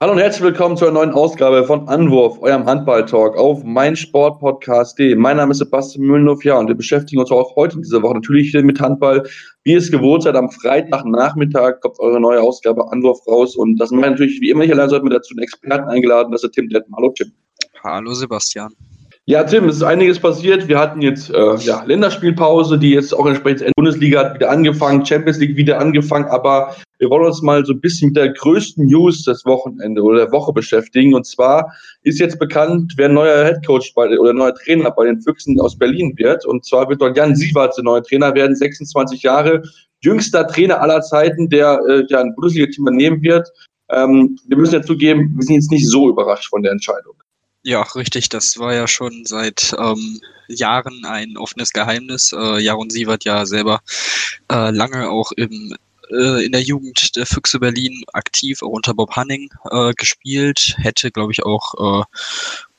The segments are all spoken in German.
Hallo und herzlich willkommen zu einer neuen Ausgabe von Anwurf, eurem Handball-Talk auf meinsportpodcast.de. Mein Name ist Sebastian Mühlenhoff, ja, und wir beschäftigen uns auch heute in dieser Woche natürlich mit Handball. Wie es gewohnt seid, am Freitagnachmittag kommt eure neue Ausgabe Anwurf raus und das machen wir natürlich wie immer nicht allein, sondern wir dazu einen Experten eingeladen, das ist Tim Detman. Hallo Tim. Hallo Sebastian. Ja, Tim, es ist einiges passiert. Wir hatten jetzt äh, ja, Länderspielpause, die jetzt auch entsprechend in der Bundesliga hat wieder angefangen, Champions League wieder angefangen, aber wir wollen uns mal so ein bisschen mit der größten News des Wochenende oder der Woche beschäftigen. Und zwar ist jetzt bekannt, wer neuer Headcoach bei, oder neuer Trainer bei den Füchsen aus Berlin wird. Und zwar wird dort Jan Siewert der neue Trainer werden, 26 Jahre, jüngster Trainer aller Zeiten, der äh, ja ein Bundesliga-Team übernehmen wird. Ähm, wir müssen ja zugeben, wir sind jetzt nicht so überrascht von der Entscheidung. Ja, richtig. Das war ja schon seit ähm, Jahren ein offenes Geheimnis. Äh, Jaron Sievert ja selber äh, lange auch im äh, in der Jugend der Füchse Berlin aktiv, auch unter Bob Hanning äh, gespielt, hätte, glaube ich, auch äh,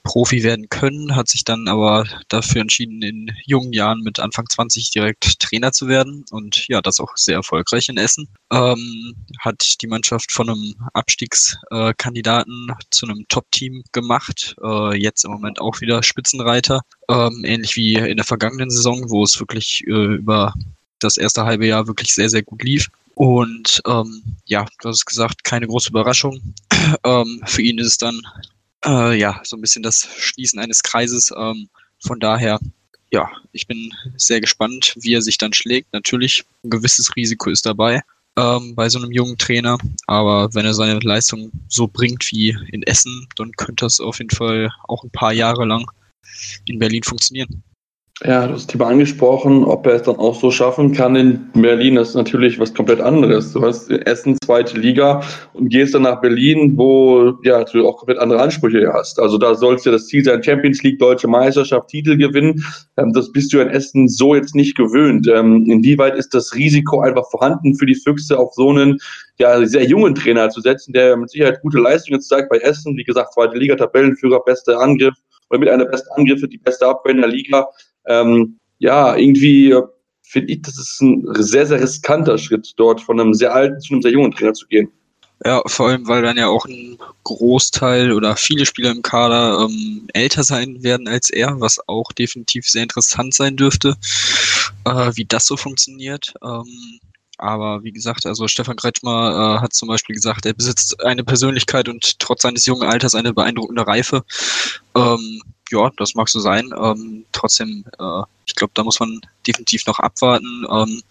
Profi werden können, hat sich dann aber dafür entschieden, in jungen Jahren mit Anfang 20 direkt Trainer zu werden und ja, das auch sehr erfolgreich in Essen. Ähm, hat die Mannschaft von einem Abstiegskandidaten zu einem Top-Team gemacht, äh, jetzt im Moment auch wieder Spitzenreiter, ähm, ähnlich wie in der vergangenen Saison, wo es wirklich äh, über das erste halbe Jahr wirklich sehr, sehr gut lief. Und ähm, ja, du hast gesagt, keine große Überraschung. ähm, für ihn ist es dann äh, ja, so ein bisschen das Schließen eines Kreises. Ähm, von daher, ja, ich bin sehr gespannt, wie er sich dann schlägt. Natürlich, ein gewisses Risiko ist dabei ähm, bei so einem jungen Trainer, aber wenn er seine Leistung so bringt wie in Essen, dann könnte das auf jeden Fall auch ein paar Jahre lang in Berlin funktionieren. Ja, das Thema angesprochen, ob er es dann auch so schaffen kann in Berlin, das ist natürlich was komplett anderes. Du hast Essen zweite Liga und gehst dann nach Berlin, wo ja du auch komplett andere Ansprüche hast. Also da soll es ja das Ziel sein, Champions League, deutsche Meisterschaft, Titel gewinnen. Ähm, das bist du in Essen so jetzt nicht gewöhnt. Ähm, inwieweit ist das Risiko einfach vorhanden für die Füchse auf so einen ja, sehr jungen Trainer zu setzen, der mit Sicherheit gute Leistungen zeigt bei Essen, wie gesagt, zweite Liga, Tabellenführer, bester Angriff oder mit einer besten Angriffe die beste Abwehr in der Liga ähm, ja, irgendwie äh, finde ich, das ist ein sehr, sehr riskanter Schritt, dort von einem sehr alten zu einem sehr jungen Trainer zu gehen. Ja, vor allem, weil dann ja auch ein Großteil oder viele Spieler im Kader ähm, älter sein werden als er, was auch definitiv sehr interessant sein dürfte, äh, wie das so funktioniert. Ähm, aber wie gesagt, also Stefan Kretschmer äh, hat zum Beispiel gesagt, er besitzt eine Persönlichkeit und trotz seines jungen Alters eine beeindruckende Reife. Ähm, ja, das mag so sein. Ähm, trotzdem, äh, ich glaube, da muss man definitiv noch abwarten, ähm,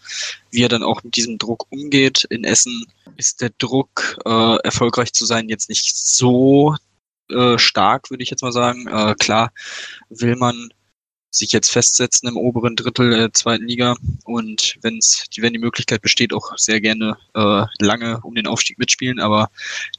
wie er dann auch mit diesem Druck umgeht. In Essen ist der Druck, äh, erfolgreich zu sein, jetzt nicht so äh, stark, würde ich jetzt mal sagen. Äh, klar will man sich jetzt festsetzen im oberen Drittel der zweiten Liga. Und wenn's, wenn die Möglichkeit besteht, auch sehr gerne äh, lange um den Aufstieg mitspielen, aber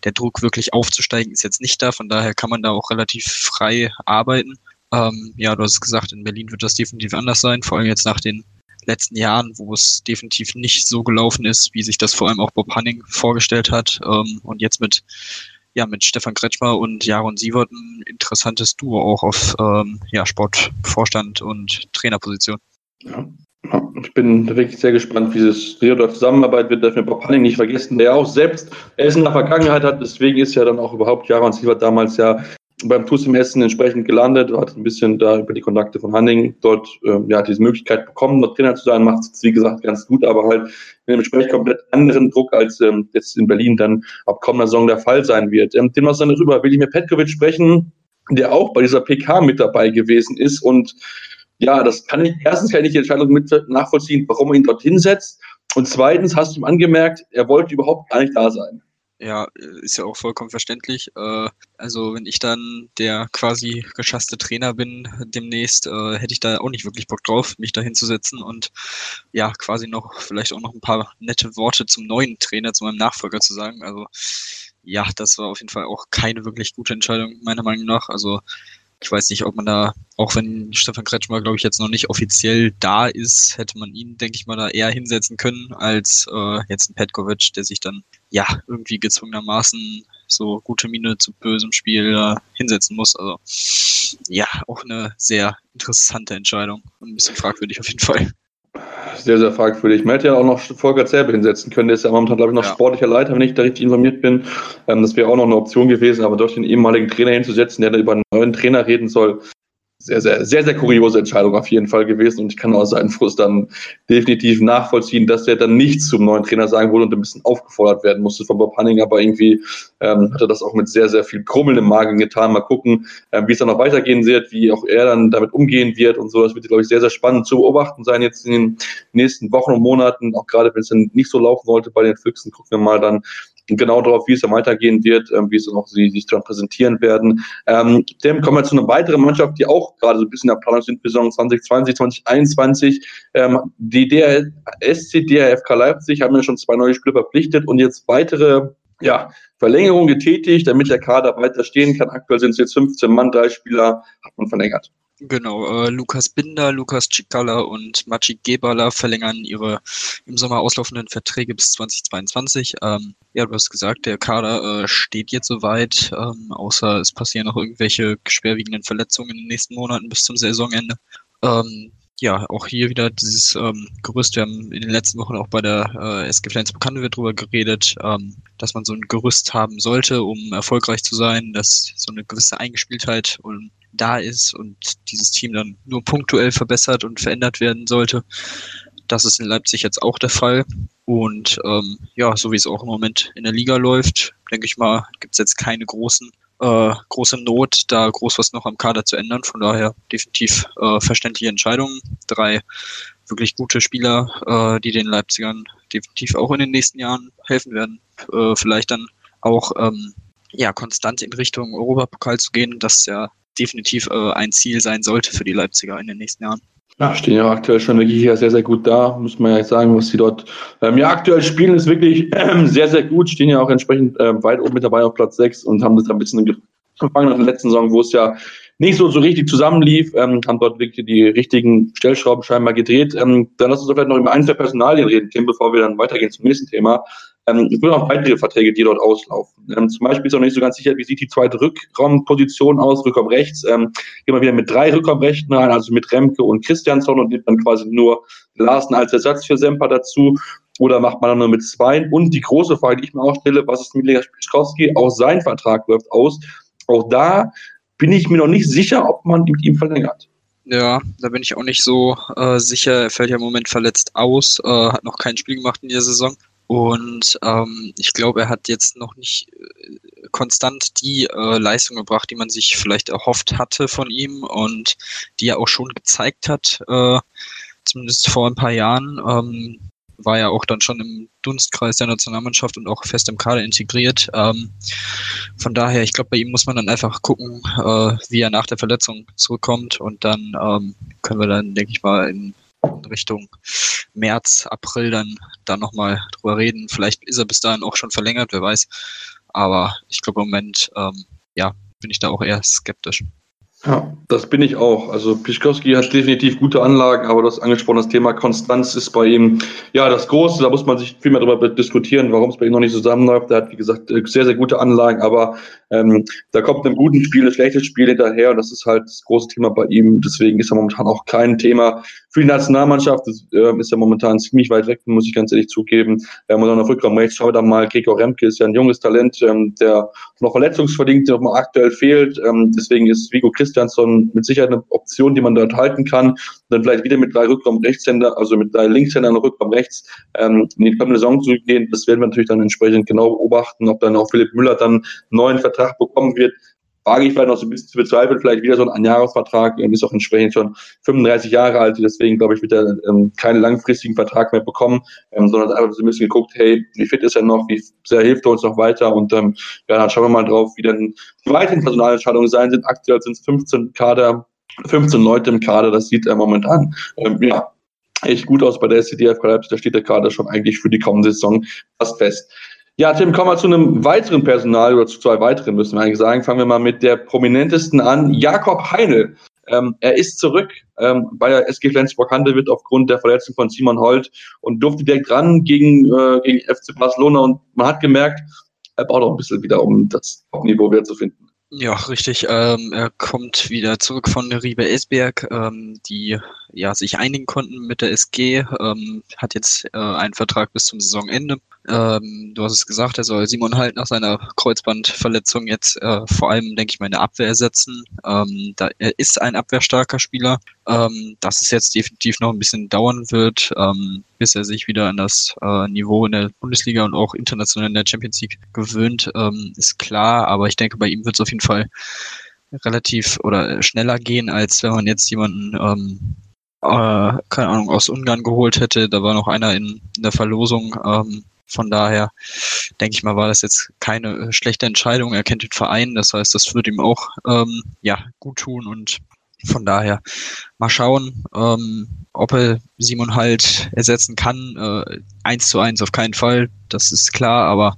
der Druck wirklich aufzusteigen ist jetzt nicht da, von daher kann man da auch relativ frei arbeiten. Ähm, ja, du hast gesagt, in Berlin wird das definitiv anders sein, vor allem jetzt nach den letzten Jahren, wo es definitiv nicht so gelaufen ist, wie sich das vor allem auch Bob Hanning vorgestellt hat. Ähm, und jetzt mit ja, mit Stefan Kretschmer und Jaron Sievert ein interessantes Duo auch auf ähm, ja, Sportvorstand und Trainerposition. Ja. Ich bin wirklich sehr gespannt, wie das Trio dort zusammenarbeitet wird. Darf mir Bob Hanning nicht vergessen, der auch selbst Essen der Vergangenheit hat. Deswegen ist ja dann auch überhaupt Jaron Sievert damals ja beim TuS im Essen entsprechend gelandet, hat ein bisschen da über die Kontakte von Hanning dort ähm, ja diese Möglichkeit bekommen, dort Trainer zu sein, macht es wie gesagt ganz gut, aber halt mit einem entsprechend komplett anderen Druck, als ähm, jetzt in Berlin dann ab kommender Saison der Fall sein wird. Ähm, den was dann darüber will ich mit Petkovic sprechen, der auch bei dieser PK mit dabei gewesen ist und ja, das kann ich, erstens kann ich die Entscheidung mit nachvollziehen, warum er ihn dorthin setzt und zweitens hast du ihm angemerkt, er wollte überhaupt gar nicht da sein. Ja, ist ja auch vollkommen verständlich. Äh, also wenn ich dann der quasi geschasste Trainer bin demnächst, äh, hätte ich da auch nicht wirklich Bock drauf, mich da hinzusetzen und ja, quasi noch vielleicht auch noch ein paar nette Worte zum neuen Trainer, zu meinem Nachfolger zu sagen. Also ja, das war auf jeden Fall auch keine wirklich gute Entscheidung, meiner Meinung nach. Also ich weiß nicht, ob man da, auch wenn Stefan Kretschmer, glaube ich, jetzt noch nicht offiziell da ist, hätte man ihn, denke ich mal, da eher hinsetzen können, als äh, jetzt ein Petkovic, der sich dann ja irgendwie gezwungenermaßen so gute Miene zu bösem Spiel äh, hinsetzen muss. Also ja, auch eine sehr interessante Entscheidung und ein bisschen fragwürdig auf jeden Fall. Sehr, sehr fragwürdig. Man hätte ja auch noch Volker Zerbe hinsetzen können. Der ist ja momentan, glaube ich, noch ja. sportlicher Leiter, wenn ich da richtig informiert bin. Ähm, das wäre auch noch eine Option gewesen, aber dort den ehemaligen Trainer hinzusetzen, der da über einen neuen Trainer reden soll, sehr, sehr, sehr, sehr kuriose Entscheidung auf jeden Fall gewesen. Und ich kann auch seinen Frust dann definitiv nachvollziehen, dass er dann nichts zum neuen Trainer sagen wurde und ein bisschen aufgefordert werden musste von Bob Hanning. Aber irgendwie ähm, hat er das auch mit sehr, sehr viel Krummeln im Magen getan. Mal gucken, ähm, wie es dann noch weitergehen wird, wie auch er dann damit umgehen wird und so. Das wird, glaube ich, sehr, sehr spannend zu beobachten sein jetzt in den nächsten Wochen und Monaten. Auch gerade, wenn es dann nicht so laufen sollte bei den Füchsen, gucken wir mal dann, genau darauf, wie es dann weitergehen wird, ähm, wie es dann auch sie sich dann präsentieren werden. Ähm, dann kommen wir zu einer weiteren Mannschaft, die auch gerade so ein bisschen in der Planung sind für Saison 2020, 2021. Ähm, die DR, SC DRFK Leipzig haben ja schon zwei neue Spieler verpflichtet und jetzt weitere ja, Verlängerung getätigt, damit der Kader weiter stehen kann. Aktuell sind es jetzt 15 Mann, drei Spieler hat man verlängert. Genau, äh, Lukas Binder, Lukas Cikala und Maciej Gebala verlängern ihre im Sommer auslaufenden Verträge bis 2022. Ähm, ja, du hast gesagt, der Kader äh, steht jetzt soweit, ähm, außer es passieren noch irgendwelche schwerwiegenden Verletzungen in den nächsten Monaten bis zum Saisonende. Ähm, ja, auch hier wieder dieses ähm, Gerüst. Wir haben in den letzten Wochen auch bei der äh, SG Flensburg Handewitt darüber geredet, ähm, dass man so ein Gerüst haben sollte, um erfolgreich zu sein, dass so eine gewisse Eingespieltheit und da ist und dieses Team dann nur punktuell verbessert und verändert werden sollte. Das ist in Leipzig jetzt auch der Fall. Und ähm, ja, so wie es auch im Moment in der Liga läuft, denke ich mal, gibt es jetzt keine großen äh, große Not, da groß was noch am Kader zu ändern. Von daher definitiv äh, verständliche Entscheidungen. Drei wirklich gute Spieler, äh, die den Leipzigern definitiv auch in den nächsten Jahren helfen werden. Äh, vielleicht dann auch ähm, ja konstant in Richtung Europapokal zu gehen. Das ja definitiv äh, ein Ziel sein sollte für die Leipziger in den nächsten Jahren. Ja, stehen ja aktuell schon wirklich hier sehr, sehr gut da. Muss man ja sagen, was sie dort ähm, ja aktuell spielen, ist wirklich ähm, sehr, sehr gut. Stehen ja auch entsprechend äh, weit oben mit dabei auf Platz 6 und haben das ein bisschen gefangen nach der letzten Saison, wo es ja nicht so, so richtig zusammenlief, ähm, haben dort wirklich die richtigen Stellschrauben scheinbar gedreht. Ähm, dann lass uns vielleicht noch über ein, zwei Personalien reden, Tim, bevor wir dann weitergehen zum nächsten Thema. Ähm, es gibt noch weitere Verträge, die dort auslaufen. Ähm, zum Beispiel ist auch nicht so ganz sicher, wie sieht die zweite Rückraumposition aus, Rückraum rechts. Ähm, gehen wir wieder mit drei Rückraumrechten rein, also mit Remke und Christiansson und nimmt dann quasi nur Larsen als Ersatz für Semper dazu. Oder macht man dann nur mit zwei? Und die große Frage, die ich mir auch stelle, was ist mit Lega Spischkowski? Auch sein Vertrag läuft aus. Auch da bin ich mir noch nicht sicher, ob man mit ihm verlängert. Ja, da bin ich auch nicht so äh, sicher. Er fällt ja im Moment verletzt aus, äh, hat noch kein Spiel gemacht in der Saison. Und ähm, ich glaube, er hat jetzt noch nicht äh, konstant die äh, Leistung gebracht, die man sich vielleicht erhofft hatte von ihm und die er auch schon gezeigt hat, äh, zumindest vor ein paar Jahren. Ähm, war ja auch dann schon im Dunstkreis der Nationalmannschaft und auch fest im Kader integriert. Ähm, von daher, ich glaube, bei ihm muss man dann einfach gucken, äh, wie er nach der Verletzung zurückkommt und dann ähm, können wir dann, denke ich mal, in Richtung März, April dann, dann nochmal drüber reden. Vielleicht ist er bis dahin auch schon verlängert, wer weiß. Aber ich glaube im Moment, ähm, ja, bin ich da auch eher skeptisch. Ja, das bin ich auch. Also Pischkowski hat definitiv gute Anlagen, aber das angesprochene Thema Konstanz ist bei ihm ja das Große. Da muss man sich viel mehr darüber diskutieren, warum es bei ihm noch nicht zusammenläuft. Er hat, wie gesagt, sehr, sehr gute Anlagen, aber ähm, da kommt einem guten Spiel ein schlechtes Spiel hinterher und das ist halt das große Thema bei ihm. Deswegen ist er momentan auch kein Thema für die Nationalmannschaft. Das äh, ist ja momentan ziemlich weit weg, muss ich ganz ehrlich zugeben. Wir haben noch Rückraum rechts, schau da mal, Gregor Remke ist ja ein junges Talent, ähm, der noch verletzungsverdingt noch mal aktuell fehlt. Ähm, deswegen ist Vigo Christiansson mit Sicherheit eine Option, die man dort halten kann. Und dann vielleicht wieder mit drei Rückraum Rechtshänder, also mit drei Linkshändern und Rückraum rechts ähm, in die kommende Saison zu gehen. Das werden wir natürlich dann entsprechend genau beobachten, ob dann auch Philipp Müller dann neuen Vertrag Vertrag bekommen wird, wage ich vielleicht noch so ein bisschen zu bezweifeln, vielleicht wieder so ein Einjahresvertrag, er ist auch entsprechend schon 35 Jahre alt, deswegen glaube ich, wird er ähm, keinen langfristigen Vertrag mehr bekommen, ähm, sondern einfach so ein bisschen geguckt, hey, wie fit ist er noch, wie sehr hilft er uns noch weiter und ähm, ja, dann schauen wir mal drauf, wie dann die weiteren Personalentscheidungen sein sind. Aktuell sind es 15 Kader, 15 Leute im Kader, das sieht er momentan, ähm, ja, echt gut aus bei der SCDF, da steht der Kader schon eigentlich für die kommende Saison fast fest. Ja, Tim, kommen wir zu einem weiteren Personal oder zu zwei weiteren, müssen wir eigentlich sagen. Fangen wir mal mit der prominentesten an. Jakob Heinl. Ähm, er ist zurück ähm, bei der SG Flensburg-Handewitt aufgrund der Verletzung von Simon Holt und durfte direkt ran gegen, äh, gegen FC Barcelona und man hat gemerkt, er braucht auch ein bisschen wieder, um das Top-Niveau wieder zu finden. Ja, richtig. Ähm, er kommt wieder zurück von Riebe Esberg, ähm, die ja sich einigen konnten mit der SG, ähm, hat jetzt äh, einen Vertrag bis zum Saisonende. Ähm, du hast es gesagt, er soll Simon halt nach seiner Kreuzbandverletzung jetzt äh, vor allem, denke ich mal, in der Abwehr ersetzen. Ähm, da, er ist ein abwehrstarker Spieler, ähm, dass es jetzt definitiv noch ein bisschen dauern wird, ähm, bis er sich wieder an das äh, Niveau in der Bundesliga und auch international in der Champions League gewöhnt, ähm, ist klar. Aber ich denke, bei ihm wird es auf jeden Fall relativ oder schneller gehen, als wenn man jetzt jemanden ähm, äh, keine Ahnung, aus Ungarn geholt hätte. Da war noch einer in, in der Verlosung. Ähm, von daher denke ich mal, war das jetzt keine äh, schlechte Entscheidung. Er kennt den Verein, das heißt, das wird ihm auch ähm, ja gut tun und von daher mal schauen, ähm, ob er Simon halt ersetzen kann. Äh, eins zu eins auf keinen Fall, das ist klar, aber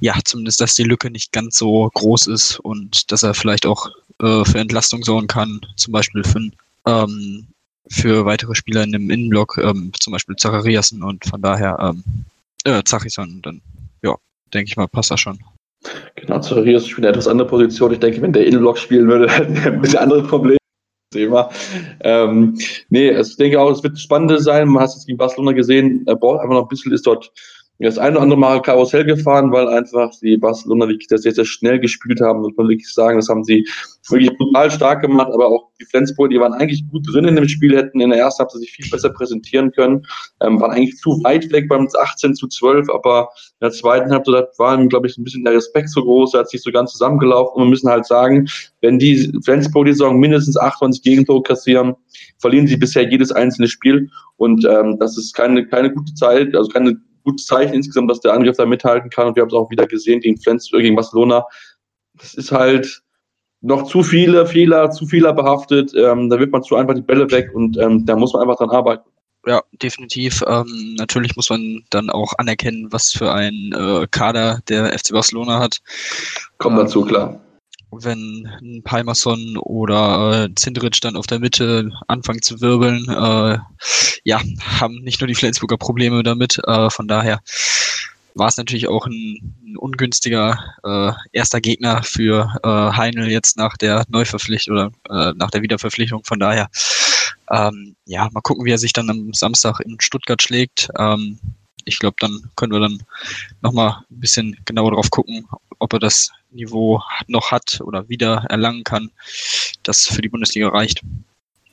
ja, zumindest, dass die Lücke nicht ganz so groß ist und dass er vielleicht auch äh, für Entlastung sorgen kann, zum Beispiel für, ähm, für weitere Spieler in dem Innenblock, ähm, zum Beispiel Zachariasen und von daher ähm, äh, Zachisson, dann, ja, denke ich mal, passt das schon. Genau, Zacharias spielt eine etwas andere Position. Ich denke, wenn der Innenblock spielen würde, hätten wir ein bisschen andere Probleme. Thema. Ähm, nee, also ich denke auch, es wird spannend sein. Man hat es gegen Barcelona gesehen. Er braucht einfach noch ein bisschen, ist dort das eine oder andere Mal Karussell gefahren, weil einfach die Barcelona wirklich das sehr, sehr schnell gespielt haben, muss man wirklich sagen. Das haben sie wirklich brutal stark gemacht, aber auch die Flensburg, die waren eigentlich gut drin in dem Spiel, hätten in der ersten Halbzeit sich viel besser präsentieren können, ähm, waren eigentlich zu weit weg beim 18 zu 12, aber in der zweiten Halbzeit war ihm, glaube ich, ein bisschen der Respekt so groß, er hat sich so ganz zusammengelaufen und wir müssen halt sagen, wenn die Flensburg die Saison mindestens 28 Gegentore kassieren, verlieren sie bisher jedes einzelne Spiel und ähm, das ist keine, keine gute Zeit, also keine gutes Zeichen insgesamt, dass der Angriff da mithalten kann. Und wir haben es auch wieder gesehen gegen Flensburg, gegen Barcelona. Das ist halt noch zu viele Fehler, zu Fehler behaftet. Ähm, da wird man zu einfach die Bälle weg und ähm, da muss man einfach dran arbeiten. Ja, definitiv. Ähm, natürlich muss man dann auch anerkennen, was für ein äh, Kader der FC Barcelona hat. Kommt dazu, ähm, klar wenn ein Palmerson oder äh, Zindrich dann auf der Mitte anfangen zu wirbeln, äh, ja, haben nicht nur die Flensburger Probleme damit. Äh, von daher war es natürlich auch ein, ein ungünstiger äh, erster Gegner für äh, Heinl jetzt nach der Neuverpflichtung oder äh, nach der Wiederverpflichtung. Von daher, ähm, ja, mal gucken, wie er sich dann am Samstag in Stuttgart schlägt. Ähm, ich glaube, dann können wir dann nochmal ein bisschen genauer drauf gucken, ob er das Niveau noch hat oder wieder erlangen kann, das für die Bundesliga reicht.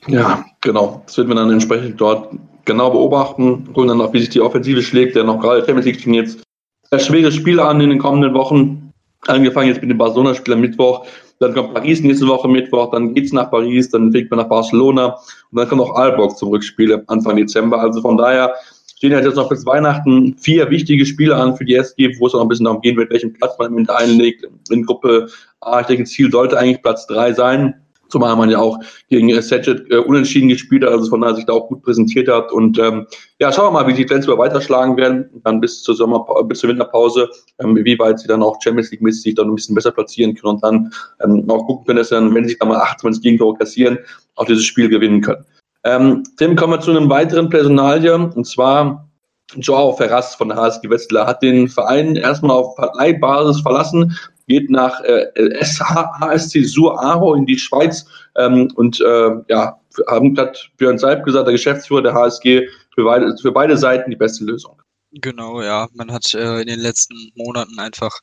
Ja, genau. Das wird man dann entsprechend dort genau beobachten, und dann auch, wie sich die Offensive schlägt, der noch gerade Champions League jetzt sehr schwere Spiele an in den kommenden Wochen. Angefangen jetzt mit dem Barcelona-Spiel am Mittwoch, dann kommt Paris nächste Woche Mittwoch, dann geht's nach Paris, dann fliegt man nach Barcelona und dann kommt auch Aalborg zum Rückspiel Anfang Dezember. Also von daher stehen halt jetzt noch bis Weihnachten vier wichtige Spiele an für die SG, wo es auch ein bisschen darum gehen wird, welchen Platz man mit einlegt. In Gruppe A, ich denke, Ziel sollte eigentlich Platz drei sein. Zumal man ja auch gegen Sedget äh, unentschieden gespielt hat, also von daher sich da auch gut präsentiert hat. Und ähm, ja, schauen wir mal, wie die Flensburg weiterschlagen werden, dann bis zur Sommer, bis zur Winterpause, ähm, wie weit sie dann auch Champions League-mäßig sich dann ein bisschen besser platzieren können und dann ähm, auch gucken können, dass dann, wenn sie sich dann mal 28 Gegentore kassieren, auch dieses Spiel gewinnen können. Ähm, Tim, kommen wir zu einem weiteren Personalie, und zwar Joao Ferraz von der HSG Westler hat den Verein erstmal auf Parteibasis verlassen, geht nach äh, HSC Sur in die Schweiz ähm, und äh, ja, haben gerade Björn Seib gesagt, der Geschäftsführer der HSG, für beide, für beide Seiten die beste Lösung. Genau, ja. Man hat äh, in den letzten Monaten einfach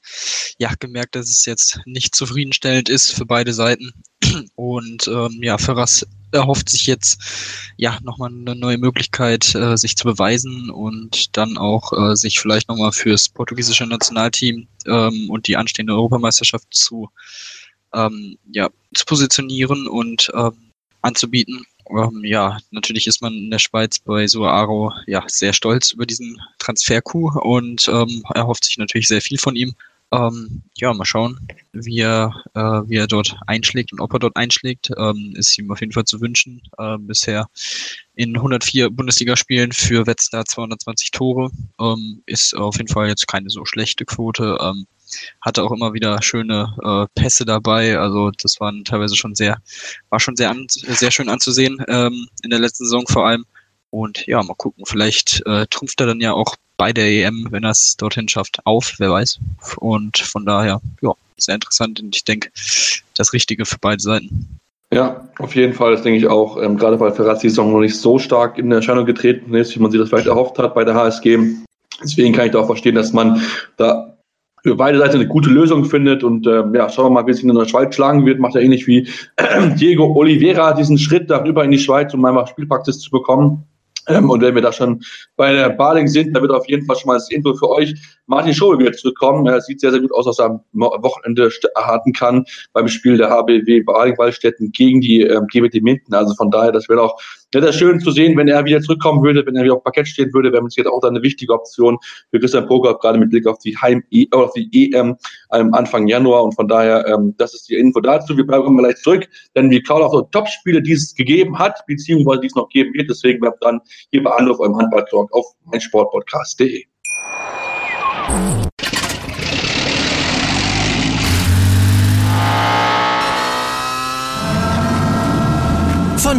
ja gemerkt, dass es jetzt nicht zufriedenstellend ist für beide Seiten. Und ähm, ja, Ferraz erhofft sich jetzt ja nochmal eine neue Möglichkeit, äh, sich zu beweisen und dann auch äh, sich vielleicht nochmal fürs portugiesische Nationalteam ähm, und die anstehende Europameisterschaft zu, ähm, ja, zu positionieren und ähm, anzubieten. Ähm, ja, natürlich ist man in der Schweiz bei Suaro ja sehr stolz über diesen Transfer-Coup und ähm, erhofft sich natürlich sehr viel von ihm. Ähm, ja, mal schauen, wie er, äh, wie er dort einschlägt und ob er dort einschlägt. Ähm, ist ihm auf jeden Fall zu wünschen. Äh, bisher in 104 Bundesligaspielen für Wetzlar 220 Tore. Ähm, ist auf jeden Fall jetzt keine so schlechte Quote. Ähm, hatte auch immer wieder schöne äh, Pässe dabei. Also das waren teilweise schon sehr, war schon sehr, an, sehr schön anzusehen ähm, in der letzten Saison vor allem. Und ja, mal gucken, vielleicht äh, trumpft er dann ja auch bei der EM, wenn er es dorthin schafft, auf, wer weiß. Und von daher, ja, sehr interessant und ich denke, das Richtige für beide Seiten. Ja, auf jeden Fall, das denke ich auch. Ähm, gerade weil Ferraz die Saison noch nicht so stark in Erscheinung getreten ist, wie man sich das vielleicht erhofft hat bei der HSG. Deswegen kann ich da auch verstehen, dass man da für beide Seiten eine gute Lösung findet. Und ähm, ja, schauen wir mal, wie es in der Schweiz schlagen wird. Macht er ähnlich wie Diego Oliveira diesen Schritt darüber in die Schweiz, um einfach Spielpraxis zu bekommen. Ähm, und wenn wir da schon bei der Baling sind, da wird auf jeden Fall schon mal das Info für euch. Martin Scholl wird zurückkommen. Er sieht sehr, sehr gut aus, dass er am Wochenende erhalten kann beim Spiel der HBW Baling-Wallstätten gegen die ähm, GWD Minden. Also von daher, das wäre auch sehr, sehr schön zu sehen, wenn er wieder zurückkommen würde, wenn er wieder auf Parkett stehen würde, wäre es jetzt auch dann eine wichtige Option für Christian Poker, gerade mit Blick auf die Heim -E auf die EM ähm, Anfang Januar. Und von daher, ähm, das ist die Info dazu. Wir bleiben gleich zurück, denn wir kauen auch so Top-Spiele, die es gegeben hat, beziehungsweise die es noch geben wird. Deswegen bleibt dann hier bei Anruf eurem Handball-Talk auf meinsportpodcast.de.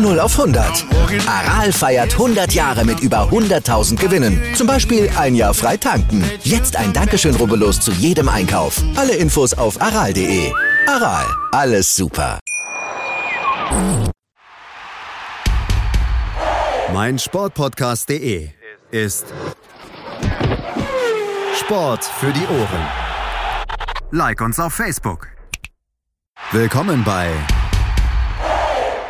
0 auf 100. Aral feiert 100 Jahre mit über 100.000 Gewinnen. Zum Beispiel ein Jahr frei tanken. Jetzt ein Dankeschön, rubbellos zu jedem Einkauf. Alle Infos auf aral.de. Aral, alles super. Mein Sportpodcast.de ist Sport für die Ohren. Like uns auf Facebook. Willkommen bei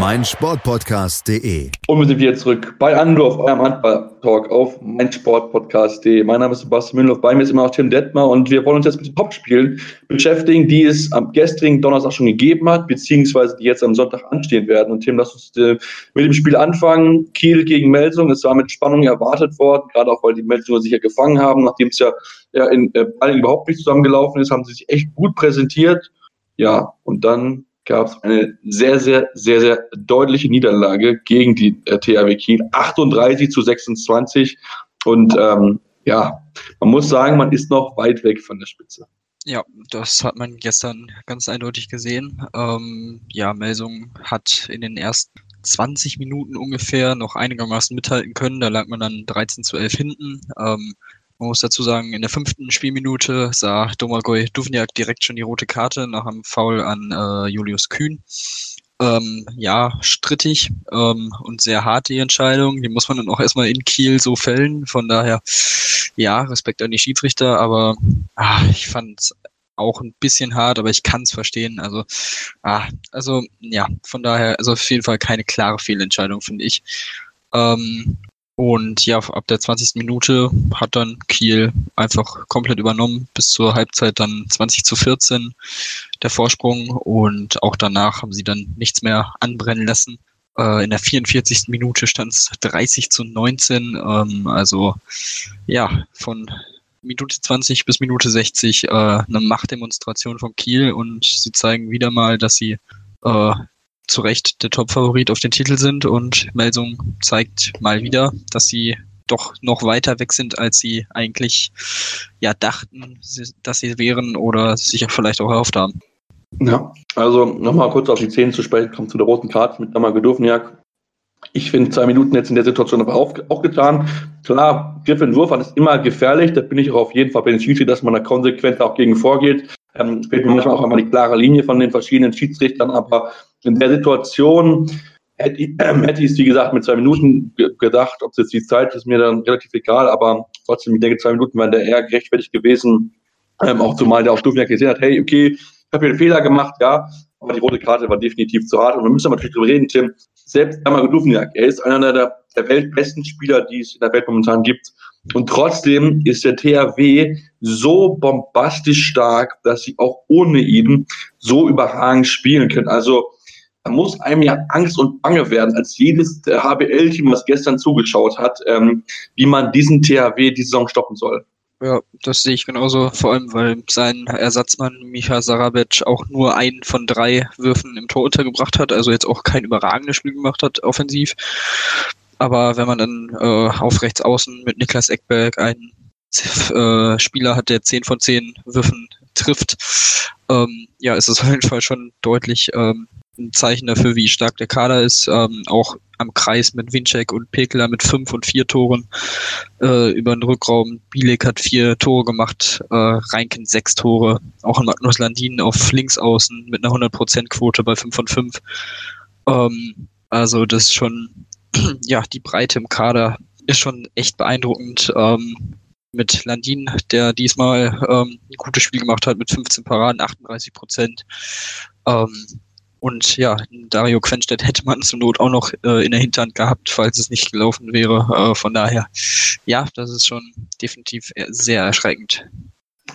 mein Sportpodcast.de. Und wir sind wieder zurück bei Andorf, eurem Handball-Talk auf mein Sportpodcast.de. Mein Name ist Sebastian Mühlenhoff, bei mir ist immer noch Tim Detmer und wir wollen uns jetzt mit den Topspielen beschäftigen, die es am gestrigen Donnerstag schon gegeben hat, beziehungsweise die jetzt am Sonntag anstehen werden. Und Tim, lass uns äh, mit dem Spiel anfangen. Kiel gegen Melsung. Es war mit Spannung erwartet worden, gerade auch, weil die Melsunger sich ja gefangen haben, nachdem es ja, ja in äh, überhaupt nicht zusammengelaufen ist, haben sie sich echt gut präsentiert. Ja, und dann gab es eine sehr, sehr, sehr, sehr deutliche Niederlage gegen die äh, THW Kiel. 38 zu 26. Und ähm, ja, man muss sagen, man ist noch weit weg von der Spitze. Ja, das hat man gestern ganz eindeutig gesehen. Ähm, ja, Melsung hat in den ersten 20 Minuten ungefähr noch einigermaßen mithalten können. Da lag man dann 13 zu 11 hinten. Ähm, man muss dazu sagen, in der fünften Spielminute sah Domagoj Duvniak direkt schon die rote Karte nach einem Foul an äh, Julius Kühn. Ähm, ja, strittig ähm, und sehr hart die Entscheidung. Die muss man dann auch erstmal in Kiel so fällen. Von daher, ja, Respekt an die Schiedsrichter, aber ah, ich fand es auch ein bisschen hart, aber ich kann es verstehen. Also, ah, also ja, von daher, also auf jeden Fall keine klare Fehlentscheidung, finde ich. Ähm, und ja, ab der 20. Minute hat dann Kiel einfach komplett übernommen, bis zur Halbzeit dann 20 zu 14 der Vorsprung und auch danach haben sie dann nichts mehr anbrennen lassen. Äh, in der 44. Minute stand es 30 zu 19, ähm, also ja, von Minute 20 bis Minute 60 äh, eine Machtdemonstration von Kiel und sie zeigen wieder mal, dass sie äh, zu Recht der Top-Favorit auf den Titel sind und Melsung zeigt mal wieder, dass sie doch noch weiter weg sind, als sie eigentlich ja dachten, dass sie wären oder sich vielleicht auch erhofft haben. Ja, also nochmal kurz auf die Szenen zu sprechen, kommt zu der roten Karte mit Damar Gedurfniak. Ich finde zwei Minuten jetzt in der Situation aber auch, auch getan. Klar, Griff in Wurf ist immer gefährlich, da bin ich auch auf jeden Fall bei den Schiedsrichtern, dass man da konsequent auch gegen vorgeht. Ähm, fehlt manchmal auch einmal die klare Linie von den verschiedenen Schiedsrichtern, aber in der Situation hätte, äh, hätte ich es, wie gesagt, mit zwei Minuten gedacht. Ob es jetzt die Zeit ist, mir dann relativ egal, aber trotzdem, ich denke, zwei Minuten wären der eher gerechtfertigt gewesen. Ähm, auch zumal der auch Stufenberg gesehen hat, hey, okay, ich habe hier einen Fehler gemacht, ja, aber die rote Karte war definitiv zu hart. Und wir müssen natürlich drüber reden, Tim. Selbst Jamal Duvniak, er ist einer der, der weltbesten Spieler, die es in der Welt momentan gibt. Und trotzdem ist der THW so bombastisch stark, dass sie auch ohne ihn so überragend spielen können. Also da muss einem ja Angst und Bange werden, als jedes HBL-Team, was gestern zugeschaut hat, ähm, wie man diesen THW die Saison stoppen soll. Ja, das sehe ich genauso, vor allem weil sein Ersatzmann Micha Sarabec auch nur einen von drei Würfen im Tor untergebracht hat, also jetzt auch kein überragendes Spiel gemacht hat, offensiv. Aber wenn man dann äh, auf rechts außen mit Niklas Eckberg einen äh, Spieler hat, der 10 von 10 Würfen trifft, ähm, ja, ist es auf jeden Fall schon deutlich ähm, ein Zeichen dafür, wie stark der Kader ist. Ähm, auch am Kreis mit Winczek und Pekler mit fünf und vier Toren äh, über den Rückraum. Bielek hat vier Tore gemacht, äh, Reinken sechs Tore. Auch Magnus Landin auf Linksaußen mit einer 100%-Quote bei fünf von fünf. Ähm, also das ist schon, ja, die Breite im Kader ist schon echt beeindruckend. Ähm, mit Landin, der diesmal ähm, ein gutes Spiel gemacht hat mit 15 Paraden, 38 Prozent. Ähm, und ja, Dario Quenstedt hätte man zur Not auch noch äh, in der Hinterhand gehabt, falls es nicht gelaufen wäre. Äh, von daher, ja, das ist schon definitiv sehr erschreckend.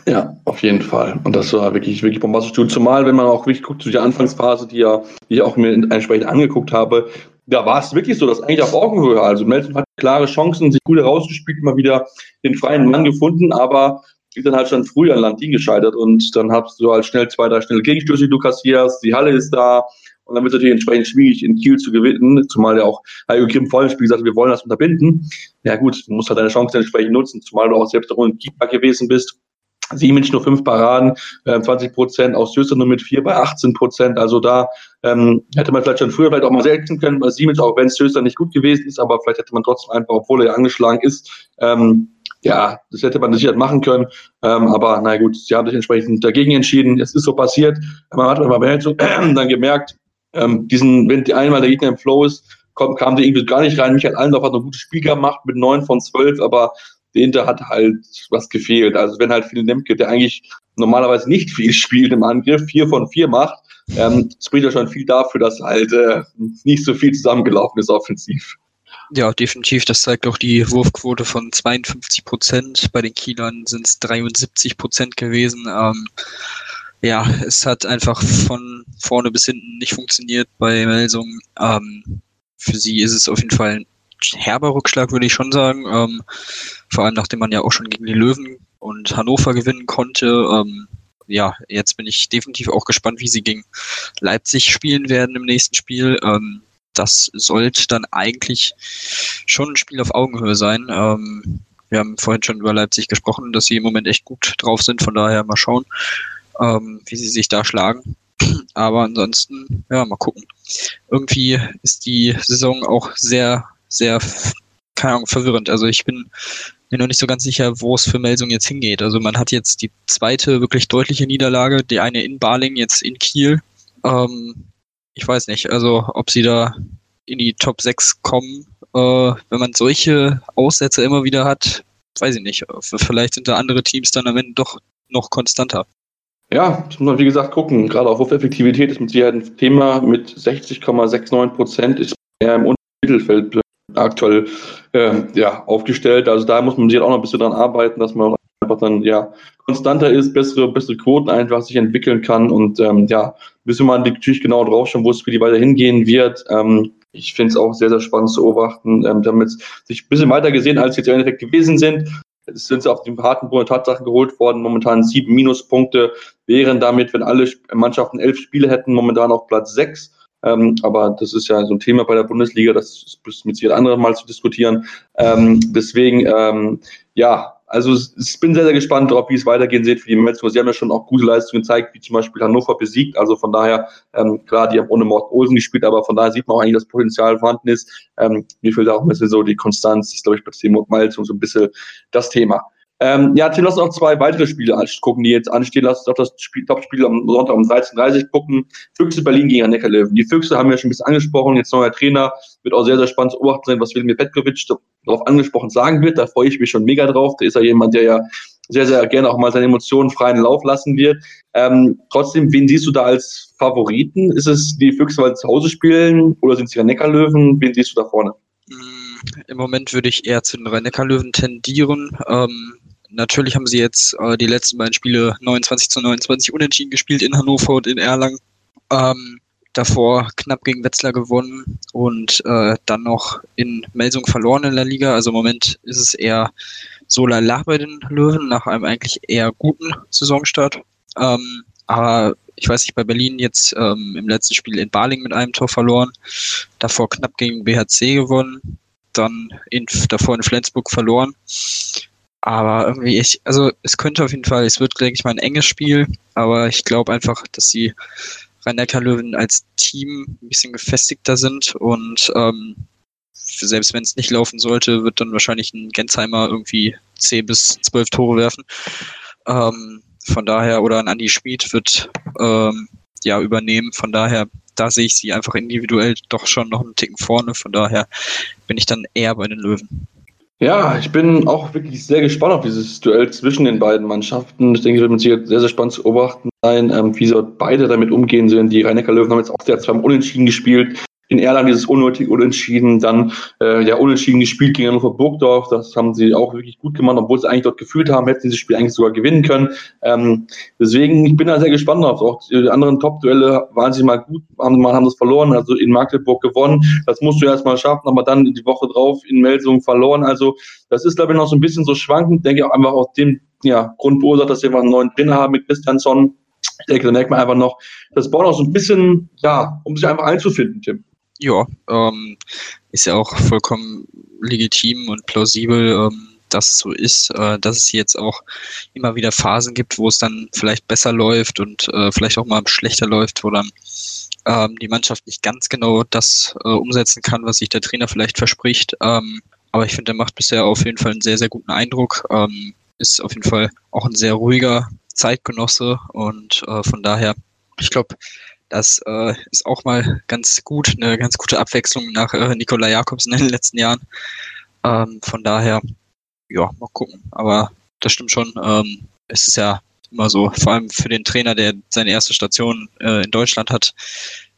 Ja, auf jeden Fall. Und das war wirklich, wirklich bombastisch. Zumal, wenn man auch wirklich guckt, zu der Anfangsphase, die, ja, die ich auch mir entsprechend angeguckt habe, da war es wirklich so, dass eigentlich auf Augenhöhe. Also Melton hat klare Chancen, sich gut herausgespielt, immer wieder den freien Mann gefunden, aber ist dann halt schon früher an Landin gescheitert und dann hast du halt schnell zwei, drei schnelle Gegenstöße, die du kassierst, die Halle ist da und dann wird es natürlich entsprechend schwierig, in Kiel zu gewinnen, zumal ja auch Heiko Grimm vor dem Spiel gesagt wir wollen das unterbinden. Ja gut, du musst halt deine Chance entsprechend nutzen, zumal du auch selbst auch ein Keeper gewesen bist. Siemens nur fünf Paraden, äh, 20 Prozent, aus Söster nur mit vier bei 18 Prozent. Also da ähm, hätte man vielleicht schon früher vielleicht auch mal selten können bei Siemens, auch wenn Söster nicht gut gewesen ist, aber vielleicht hätte man trotzdem einfach, obwohl er ja angeschlagen ist, ähm, ja, das hätte man sicher machen können. Ähm, aber na gut, sie haben sich entsprechend dagegen entschieden. Es ist so passiert. Man hat aber dann gemerkt, ähm, diesen, wenn einmal der Gegner im Flow ist, kommt, kam der irgendwie gar nicht rein. Michael Allendorf hat ein gutes Spiel gemacht mit neun von zwölf, aber der Inter hat halt was gefehlt. Also wenn halt Phil Nemke, der eigentlich normalerweise nicht viel spielt im Angriff, vier von vier macht, ähm, spricht ja schon viel dafür, dass halt äh, nicht so viel zusammengelaufen ist offensiv. Ja, definitiv. Das zeigt auch die Wurfquote von 52 Prozent. Bei den Kielern sind es 73 Prozent gewesen. Ähm, ja, es hat einfach von vorne bis hinten nicht funktioniert bei Melsung. Ähm, für sie ist es auf jeden Fall ein herber Rückschlag, würde ich schon sagen. Ähm, vor allem nachdem man ja auch schon gegen die Löwen und Hannover gewinnen konnte. Ähm, ja, jetzt bin ich definitiv auch gespannt, wie sie gegen Leipzig spielen werden im nächsten Spiel. Ähm, das sollte dann eigentlich schon ein Spiel auf Augenhöhe sein. Ähm, wir haben vorhin schon über Leipzig gesprochen, dass sie im Moment echt gut drauf sind. Von daher mal schauen, ähm, wie sie sich da schlagen. Aber ansonsten, ja, mal gucken. Irgendwie ist die Saison auch sehr, sehr, keine Ahnung, verwirrend. Also ich bin mir noch nicht so ganz sicher, wo es für Melsung jetzt hingeht. Also man hat jetzt die zweite wirklich deutliche Niederlage, die eine in Baling, jetzt in Kiel. Ähm, ich weiß nicht, also ob sie da in die Top 6 kommen, äh, wenn man solche Aussätze immer wieder hat, weiß ich nicht. Vielleicht sind da andere Teams dann am Ende doch noch konstanter. Ja, muss man wie gesagt gucken. Gerade auf Wurfeffektivität ist mit Sicherheit ein Thema mit 60,69 Prozent ist er im Mittelfeld aktuell äh, ja, aufgestellt. Also da muss man sich auch noch ein bisschen dran arbeiten, dass man einfach dann ja konstanter ist, bessere, bessere Quoten einfach sich entwickeln kann und ähm, ja, müssen wir natürlich genau drauf schauen, wo für die weiter hingehen wird. Ähm, ich finde es auch sehr, sehr spannend zu beobachten, ähm, damit sich ein bisschen weiter gesehen, als jetzt im Endeffekt gewesen sind. Es sind sie auf den harten Boden Tatsachen geholt worden, momentan sieben Minuspunkte, wären damit, wenn alle Mannschaften elf Spiele hätten, momentan auf Platz sechs. Ähm, aber das ist ja so ein Thema bei der Bundesliga, das ist mit jedem anderen mal zu diskutieren. Ähm, deswegen, ähm, ja, also ich bin sehr, sehr gespannt darauf, wie es weitergehen wird für die Mets. Sie haben ja schon auch gute Leistungen gezeigt, wie zum Beispiel Hannover besiegt. Also von daher, ähm, klar, die haben ohne Mord Olsen gespielt, aber von daher sieht man auch eigentlich, dass Potenzial vorhanden ist. Ähm, mir fehlt auch ein bisschen so die Konstanz, ist, glaube ich, bei Timo Miles so ein bisschen das Thema. Ähm, ja, Tim, lass uns auch zwei weitere Spiele gucken, die jetzt anstehen. Lass uns auch das Spiel, Top-Spiel am Sonntag um 13.30 Uhr gucken. Füchse Berlin gegen Neckarlöwen. Die Füchse haben wir schon ein bisschen angesprochen. Jetzt neuer Trainer. Wird auch sehr, sehr spannend zu beobachten sein, was Wilmir Petkovic darauf angesprochen sagen wird. Da freue ich mich schon mega drauf. Da ist ja jemand, der ja sehr, sehr gerne auch mal seine Emotionen freien Lauf lassen wird. Ähm, trotzdem, wen siehst du da als Favoriten? Ist es die Füchse, weil sie zu Hause spielen oder sind es die Rhein-Neckar-Löwen? Wen siehst du da vorne? Im Moment würde ich eher zu den Rhein-Neckar-Löwen tendieren. Ähm, natürlich haben sie jetzt äh, die letzten beiden Spiele 29 zu 29 unentschieden gespielt in Hannover und in Erlangen. Ähm, davor knapp gegen Wetzlar gewonnen und äh, dann noch in Melsung verloren in der Liga. Also im Moment ist es eher so lala bei den Löwen nach einem eigentlich eher guten Saisonstart. Ähm, aber ich weiß nicht, bei Berlin jetzt ähm, im letzten Spiel in Baling mit einem Tor verloren, davor knapp gegen BHC gewonnen, dann in, davor in Flensburg verloren. Aber irgendwie, ich, also es könnte auf jeden Fall, es wird, denke ich mal, ein enges Spiel, aber ich glaube einfach, dass die Rhein-Neckar-Löwen als Team ein bisschen gefestigter sind und ähm, selbst wenn es nicht laufen sollte, wird dann wahrscheinlich ein Gensheimer irgendwie 10 bis 12 Tore werfen. Ähm, von daher, oder ein Andy Schmid wird ähm, ja übernehmen. Von daher, da sehe ich sie einfach individuell doch schon noch einen Ticken vorne. Von daher bin ich dann eher bei den Löwen. Ja, ich bin auch wirklich sehr gespannt auf dieses Duell zwischen den beiden Mannschaften. Ich denke, es wird mit Sicherheit sehr, sehr spannend zu beobachten sein, ähm, wie so beide damit umgehen sind. Die rhein löwen haben jetzt auch sehr zweimal unentschieden gespielt in Erlangen dieses unnötig Unentschieden, dann äh, ja unentschieden gespielt gegen Hannover Burgdorf. Das haben sie auch wirklich gut gemacht, obwohl sie eigentlich dort gefühlt haben, hätten sie das Spiel eigentlich sogar gewinnen können. Ähm, deswegen, ich bin da sehr gespannt drauf. Auch die anderen Top-Duelle waren sie mal gut, haben, haben das verloren, also in Magdeburg gewonnen. Das musst du erst mal schaffen, aber dann die Woche drauf in Melsung verloren. Also das ist, glaube ich, noch so ein bisschen so schwankend. Denke auch einfach aus dem ja, Grund beursacht, dass sie einfach einen neuen Trainer haben mit Christiansson. Ich denke, da merkt man einfach noch, das braucht auch so ein bisschen, ja, um sich einfach einzufinden, Tim. Ja, ähm, ist ja auch vollkommen legitim und plausibel, ähm, dass es so ist, äh, dass es jetzt auch immer wieder Phasen gibt, wo es dann vielleicht besser läuft und äh, vielleicht auch mal schlechter läuft, wo dann ähm, die Mannschaft nicht ganz genau das äh, umsetzen kann, was sich der Trainer vielleicht verspricht. Ähm, aber ich finde, er macht bisher auf jeden Fall einen sehr, sehr guten Eindruck. Ähm, ist auf jeden Fall auch ein sehr ruhiger Zeitgenosse und äh, von daher, ich glaube, das äh, ist auch mal ganz gut, eine ganz gute Abwechslung nach äh, Nikola Jakobsen in den letzten Jahren. Ähm, von daher, ja, mal gucken. Aber das stimmt schon. Ähm, es ist ja immer so, vor allem für den Trainer, der seine erste Station äh, in Deutschland hat,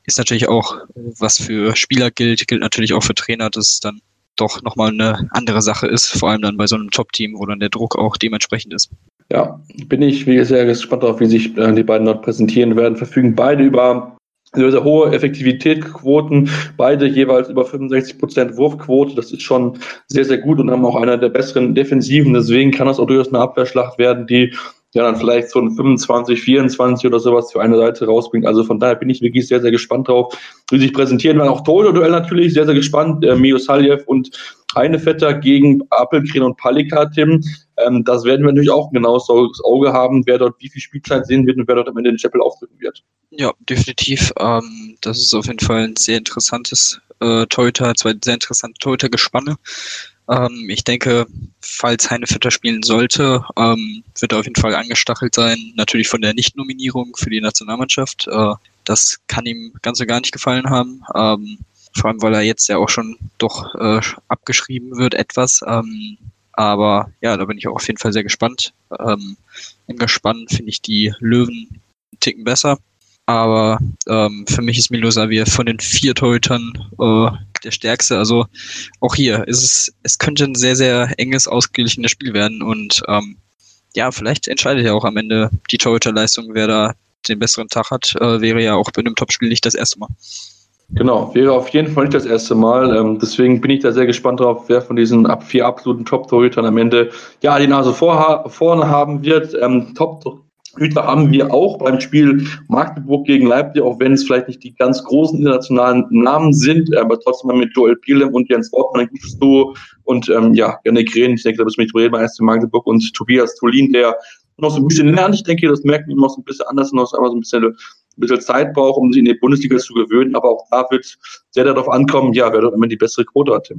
ist natürlich auch, was für Spieler gilt, gilt natürlich auch für Trainer, dass es dann doch nochmal eine andere Sache ist, vor allem dann bei so einem Top-Team, wo dann der Druck auch dementsprechend ist. Ja, bin ich wie sehr gespannt darauf, wie sich äh, die beiden dort präsentieren werden. Verfügen beide über sehr, sehr hohe Effektivitätsquoten, beide jeweils über 65 Prozent Wurfquote. Das ist schon sehr, sehr gut und haben auch einer der besseren Defensiven. Deswegen kann das auch durchaus eine Abwehrschlacht werden, die ja dann vielleicht so ein 25, 24 oder sowas für eine Seite rausbringt. Also von daher bin ich wirklich sehr, sehr gespannt drauf, wie sich präsentieren werden. Auch Torhüter-Duell natürlich, sehr, sehr gespannt. Äh, Mio Saljev und Heinevetter gegen Appelgren und Palika, Tim. Ähm, das werden wir natürlich auch genau so das Auge haben, wer dort wie viel Spielzeit sehen wird und wer dort am Ende den Chapel aufdrücken wird. Ja, definitiv. Ähm, das ist auf jeden Fall ein sehr interessantes äh, Torhüter, zwei sehr interessante Torhüter-Gespanne. Ähm, ich denke, falls Heine Vetter spielen sollte, ähm, wird er auf jeden Fall angestachelt sein. Natürlich von der Nicht-Nominierung für die Nationalmannschaft. Äh, das kann ihm ganz und gar nicht gefallen haben. Ähm, vor allem, weil er jetzt ja auch schon doch äh, abgeschrieben wird, etwas. Ähm, aber ja, da bin ich auch auf jeden Fall sehr gespannt. Ähm, Im Gespann finde ich die Löwen einen Ticken besser. Aber ähm, für mich ist Milo Xavier von den vier Torhütern äh, der stärkste. Also auch hier ist es, es könnte ein sehr, sehr enges, ausgeglichenes Spiel werden. Und ähm, ja, vielleicht entscheidet ja auch am Ende die Torhüterleistung, wer da den besseren Tag hat. Äh, wäre ja auch bei einem Topspiel nicht das erste Mal. Genau, wäre auf jeden Fall nicht das erste Mal. Ähm, deswegen bin ich da sehr gespannt drauf, wer von diesen ab vier absoluten Top-Torhütern am Ende ja die Nase vor, vorne haben wird. Ähm, Top Hüter haben wir auch beim Spiel Magdeburg gegen Leipzig, auch wenn es vielleicht nicht die ganz großen internationalen Namen sind, aber trotzdem mit Joel Pielem und Jens Wortmann ein gutes Duo und ähm, ja, Janik Rehn, ich denke, da müssen wir nicht reden, erst in Magdeburg und Tobias Tolin, der noch so ein bisschen lernt. Ich denke, das merkt man noch so ein bisschen anders, noch aber so ein bisschen, ein bisschen Zeit braucht, um sich in die Bundesliga zu gewöhnen. Aber auch da wird sehr darauf ankommen, ja, wer dort immer die bessere Quote hat.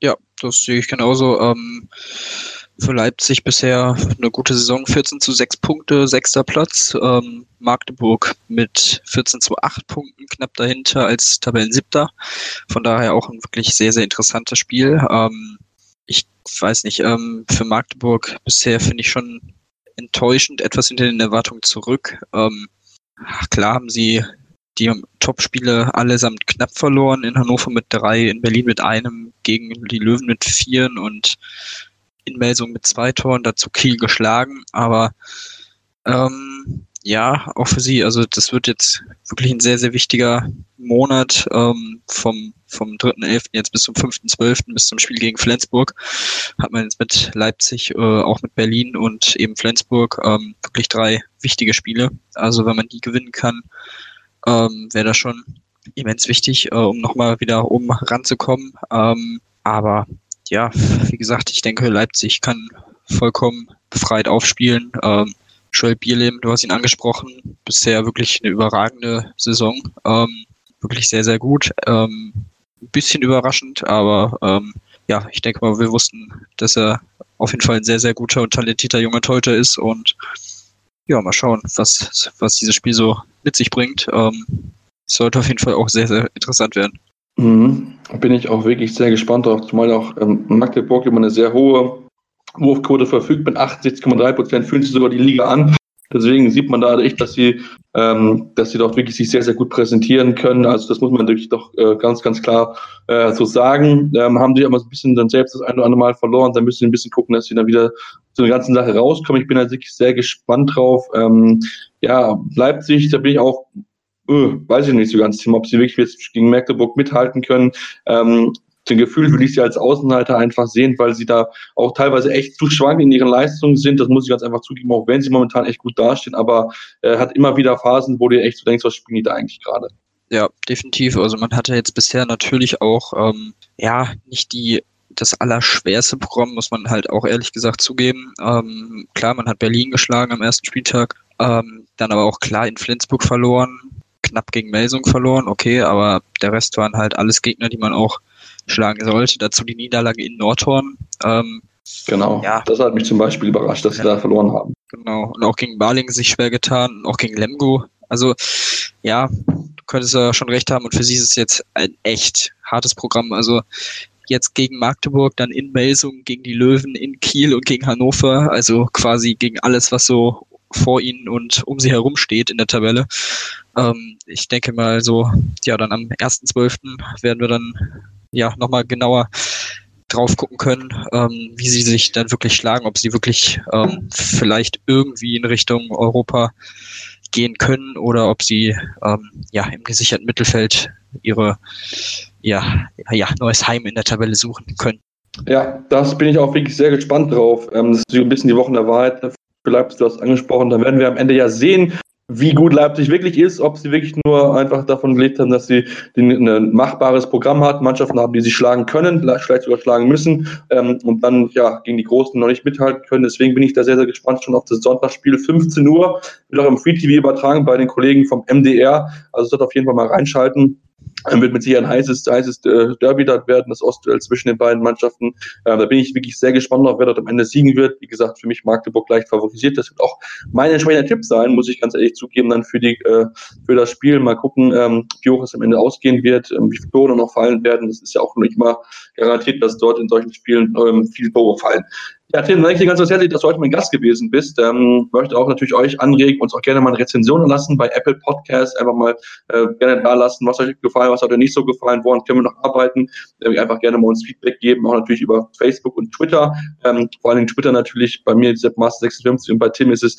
Ja, das sehe ich genauso. Ähm, für Leipzig bisher eine gute Saison, 14 zu 6 Punkte, sechster Platz. Ähm, Magdeburg mit 14 zu 8 Punkten knapp dahinter als Tabellensiebter. Von daher auch ein wirklich sehr, sehr interessantes Spiel. Ähm, ich weiß nicht, ähm, für Magdeburg bisher finde ich schon enttäuschend, etwas hinter den Erwartungen zurück. Ähm, klar haben sie die Top-Spiele allesamt knapp verloren. In Hannover mit drei, in Berlin mit einem, gegen die Löwen mit vieren und in Melsung mit zwei Toren, dazu Kiel geschlagen. Aber ähm, ja, auch für sie. Also das wird jetzt wirklich ein sehr, sehr wichtiger Monat ähm, vom, vom 3.11. jetzt bis zum 5.12. bis zum Spiel gegen Flensburg. Hat man jetzt mit Leipzig, äh, auch mit Berlin und eben Flensburg ähm, wirklich drei wichtige Spiele. Also wenn man die gewinnen kann, ähm, wäre das schon immens wichtig, äh, um nochmal wieder oben ranzukommen. Ähm, aber ja, wie gesagt, ich denke, Leipzig kann vollkommen befreit aufspielen. Ähm, Joel Bierlehm, du hast ihn angesprochen, bisher wirklich eine überragende Saison. Ähm, wirklich sehr, sehr gut. Ähm, ein bisschen überraschend, aber ähm, ja, ich denke mal, wir wussten, dass er auf jeden Fall ein sehr, sehr guter und talentierter junger Torhüter ist und ja, mal schauen, was, was dieses Spiel so mit sich bringt. Ähm, sollte auf jeden Fall auch sehr, sehr interessant werden. Mhm. Bin ich auch wirklich sehr gespannt drauf, zumal auch ähm, Magdeburg immer eine sehr hohe Wurfquote verfügt mit 68,3 Prozent, fühlen sich sogar die Liga an. Deswegen sieht man da echt, dass sie, ähm, dass sie doch wirklich sich sehr, sehr gut präsentieren können. Also das muss man wirklich doch äh, ganz, ganz klar äh, so sagen. Ähm, haben sie aber ein bisschen dann selbst das ein oder andere Mal verloren. Da müssen sie ein bisschen gucken, dass sie dann wieder zu der ganzen Sache rauskommen. Ich bin da wirklich sehr gespannt drauf. Ähm, ja, Leipzig, da bin ich auch äh, weiß ich nicht so ganz, ob sie wirklich jetzt gegen Magdeburg mithalten können. Ähm, zum Gefühl würde ich sie als Außenhalter einfach sehen, weil sie da auch teilweise echt zu schwank in ihren Leistungen sind. Das muss ich ganz einfach zugeben, auch wenn sie momentan echt gut dastehen, aber äh, hat immer wieder Phasen, wo du echt so denkst, was spielen die da eigentlich gerade? Ja, definitiv. Also man hatte jetzt bisher natürlich auch ähm, ja nicht die das allerschwerste Programm, muss man halt auch ehrlich gesagt zugeben. Ähm, klar, man hat Berlin geschlagen am ersten Spieltag, ähm, dann aber auch klar in Flensburg verloren, knapp gegen Melsung verloren, okay, aber der Rest waren halt alles Gegner, die man auch schlagen sollte. Dazu die Niederlage in Nordhorn. Ähm, genau, ja. das hat mich zum Beispiel überrascht, dass ja. sie da verloren haben. Genau, und auch gegen Baling sich schwer getan, auch gegen Lemgo. Also ja, du könntest ja schon recht haben und für sie ist es jetzt ein echt hartes Programm. Also jetzt gegen Magdeburg, dann in Melsung, gegen die Löwen, in Kiel und gegen Hannover. Also quasi gegen alles, was so vor ihnen und um sie herum steht in der Tabelle. Ähm, ich denke mal so, ja, dann am 1.12. werden wir dann ja nochmal genauer drauf gucken können, ähm, wie sie sich dann wirklich schlagen, ob sie wirklich ähm, vielleicht irgendwie in Richtung Europa gehen können oder ob sie ähm, ja im gesicherten Mittelfeld ihre ja, ja neues Heim in der Tabelle suchen können. Ja, das bin ich auch wirklich sehr gespannt drauf. Ähm, das ist ein bisschen die Wochen der Wahrheit. Vielleicht du hast angesprochen, dann werden wir am Ende ja sehen, wie gut Leipzig wirklich ist, ob sie wirklich nur einfach davon gelebt haben, dass sie ein machbares Programm hat, Mannschaften haben, die sie schlagen können, vielleicht sogar schlagen müssen ähm, und dann ja gegen die Großen noch nicht mithalten können. Deswegen bin ich da sehr, sehr gespannt schon auf das Sonntagsspiel. 15 Uhr wird auch im Free TV übertragen bei den Kollegen vom MDR. Also dort auf jeden Fall mal reinschalten wird mit Sicherheit ein heißes, heißes äh, Derby dort werden, das Ostduell zwischen den beiden Mannschaften. Ähm, da bin ich wirklich sehr gespannt auf, wer dort am Ende siegen wird. Wie gesagt, für mich Magdeburg leicht favorisiert. Das wird auch mein entsprechender Tipp sein, muss ich ganz ehrlich zugeben, dann für die äh, für das Spiel. Mal gucken, ähm, wie hoch es am Ende ausgehen wird, ähm, wie viele Tore noch fallen werden. Das ist ja auch nicht mal garantiert, dass dort in solchen Spielen ähm, viele Tore fallen. Ja, Tim, danke dir ganz herzlich, dass du heute mein Gast gewesen bist. Ähm, möchte auch natürlich euch anregen, uns auch gerne mal eine Rezension lassen bei Apple Podcasts. Einfach mal äh, gerne da lassen, was euch gefallen, was hat euch nicht so gefallen, woran können wir noch arbeiten. Äh, einfach gerne mal uns Feedback geben, auch natürlich über Facebook und Twitter. Ähm, vor allem Twitter natürlich, bei mir Sepp Master 56 und bei Tim ist es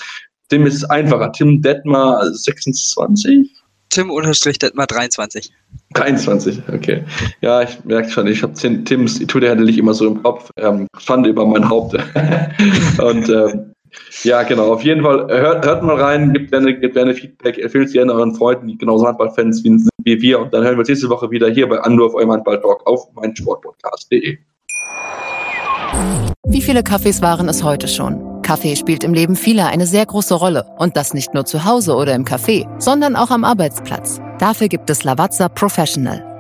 Tim ist es einfacher. Tim Detmar 26. Tim unterstrich Detmar 23. 23, okay. Ja, ich merke schon, ich habe Tims Twitter-Handle nicht immer so im Kopf. Ähm, Schande über mein Haupt. und ähm, ja, genau, auf jeden Fall, hört, hört mal rein, gebt gerne, gebt gerne Feedback, empfehlt es gerne euren Freunden, die genauso Handballfans wie, wie wir. Und dann hören wir uns nächste Woche wieder hier bei Anruf, eurem Handball-Talk auf meinsportpodcast.de. Wie viele Kaffees waren es heute schon? Kaffee spielt im Leben vieler eine sehr große Rolle. Und das nicht nur zu Hause oder im Café, sondern auch am Arbeitsplatz. Dafür gibt es Lavazza Professional.